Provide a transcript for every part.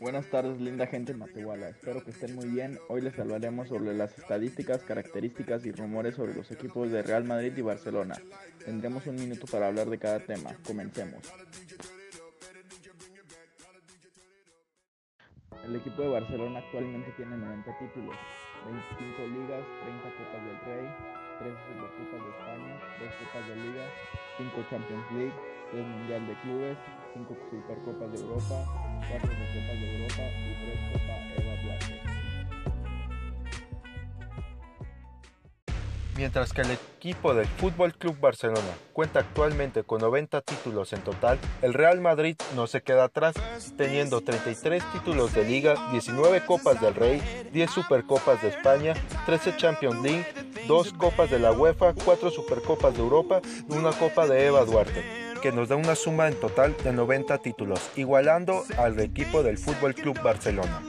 Buenas tardes, linda gente en Matehuala. Espero que estén muy bien. Hoy les hablaremos sobre las estadísticas, características y rumores sobre los equipos de Real Madrid y Barcelona. Tendremos un minuto para hablar de cada tema. Comencemos. El equipo de Barcelona actualmente tiene 90 títulos, 25 ligas, 30 Copas del Rey, 3 Supercopas de España, 2 Copas de Liga, 5 Champions League, 3 Mundial de Clubes, 5 Supercopas de Europa, 4 Copas de Europa y 3 Copa Eva Duarte. Mientras que el equipo del Fútbol Club Barcelona cuenta actualmente con 90 títulos en total, el Real Madrid no se queda atrás, teniendo 33 títulos de liga, 19 Copas del Rey, 10 Supercopas de España, 13 Champions League, 2 Copas de la UEFA, 4 Supercopas de Europa y una Copa de Eva Duarte que nos da una suma en total de 90 títulos, igualando al equipo del Fútbol Club Barcelona.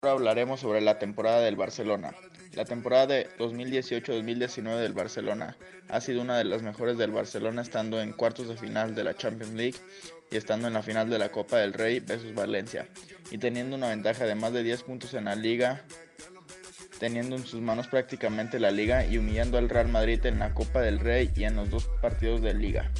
Ahora hablaremos sobre la temporada del Barcelona. La temporada de 2018-2019 del Barcelona ha sido una de las mejores del Barcelona estando en cuartos de final de la Champions League y estando en la final de la Copa del Rey versus Valencia y teniendo una ventaja de más de 10 puntos en la liga teniendo en sus manos prácticamente la liga y humillando al Real Madrid en la Copa del Rey y en los dos partidos de liga.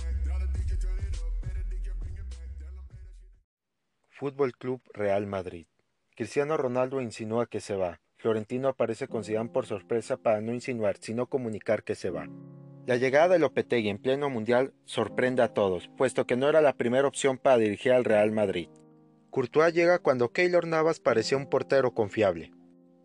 Fútbol Club Real Madrid. Cristiano Ronaldo insinúa que se va. Florentino aparece con Zidane por sorpresa para no insinuar, sino comunicar que se va. La llegada de Lopetegui en pleno mundial sorprende a todos, puesto que no era la primera opción para dirigir al Real Madrid. Courtois llega cuando Keylor Navas parecía un portero confiable.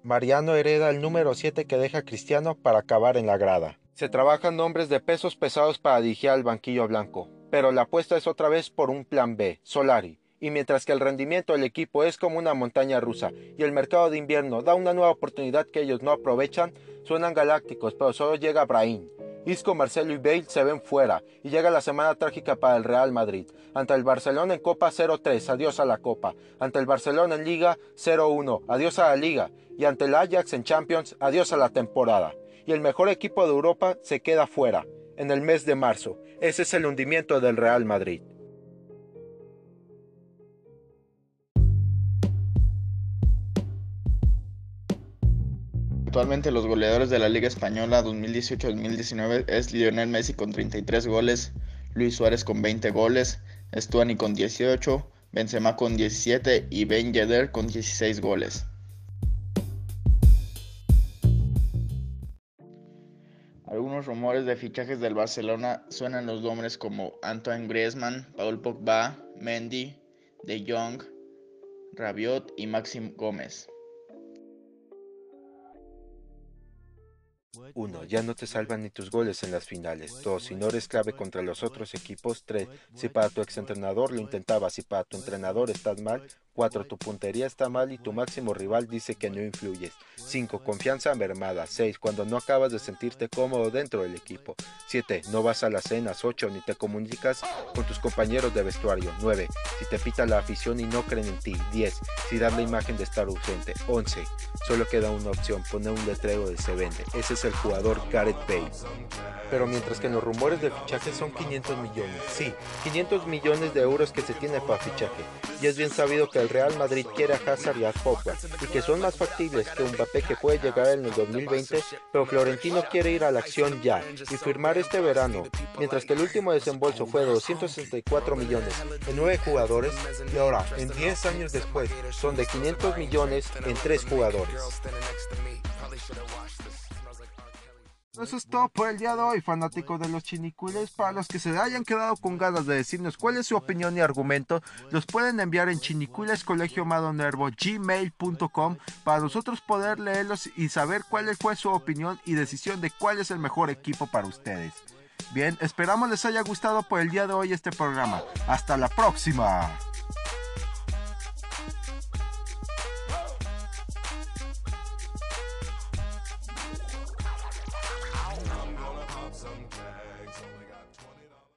Mariano hereda el número 7 que deja Cristiano para acabar en la grada. Se trabajan nombres de pesos pesados para dirigir al banquillo blanco, pero la apuesta es otra vez por un plan B, Solari. Y mientras que el rendimiento del equipo es como una montaña rusa y el mercado de invierno da una nueva oportunidad que ellos no aprovechan, suenan galácticos, pero solo llega Brahim. Isco, Marcelo y Bale se ven fuera y llega la semana trágica para el Real Madrid. Ante el Barcelona en Copa 0-3, adiós a la Copa. Ante el Barcelona en Liga 0-1, adiós a la Liga. Y ante el Ajax en Champions, adiós a la temporada. Y el mejor equipo de Europa se queda fuera en el mes de marzo. Ese es el hundimiento del Real Madrid. Actualmente los goleadores de la Liga Española 2018-2019 es Lionel Messi con 33 goles, Luis Suárez con 20 goles, Stuani con 18, Benzema con 17 y Ben Yedder con 16 goles. Algunos rumores de fichajes del Barcelona suenan los nombres como Antoine Griezmann, Paul Pogba, Mendy, De Jong, Rabiot y Maxim Gómez. 1. Ya no te salvan ni tus goles en las finales. 2. Si no eres clave contra los otros equipos. 3. Si para tu exentrenador lo intentabas y para tu entrenador estás mal, 4. Tu puntería está mal y tu máximo rival dice que no influyes. 5. Confianza mermada. 6. Cuando no acabas de sentirte cómodo dentro del equipo. 7. No vas a las cenas. 8. Ni te comunicas con tus compañeros de vestuario. 9. Si te pita la afición y no creen en ti. 10. Si dan la imagen de estar ausente. 11. Solo queda una opción. Poner un letrero de se vende. Ese es el jugador Gareth Bale. Pero mientras que los rumores de fichaje son 500 millones. Sí, 500 millones de euros que se tiene para fichaje. Y es bien sabido que el Real Madrid quiere a Hazard y a Pogba, y que son más factibles que un papel que puede llegar en el 2020, pero Florentino quiere ir a la acción ya y firmar este verano, mientras que el último desembolso fue de 264 millones en 9 jugadores, y ahora, en 10 años después, son de 500 millones en 3 jugadores. Eso es todo por el día de hoy, fanáticos de los chinicuiles. Para los que se hayan quedado con ganas de decirnos cuál es su opinión y argumento, los pueden enviar en chinicuilescolegiomadonervo.gmail.com para nosotros poder leerlos y saber cuál fue su opinión y decisión de cuál es el mejor equipo para ustedes. Bien, esperamos les haya gustado por el día de hoy este programa. Hasta la próxima.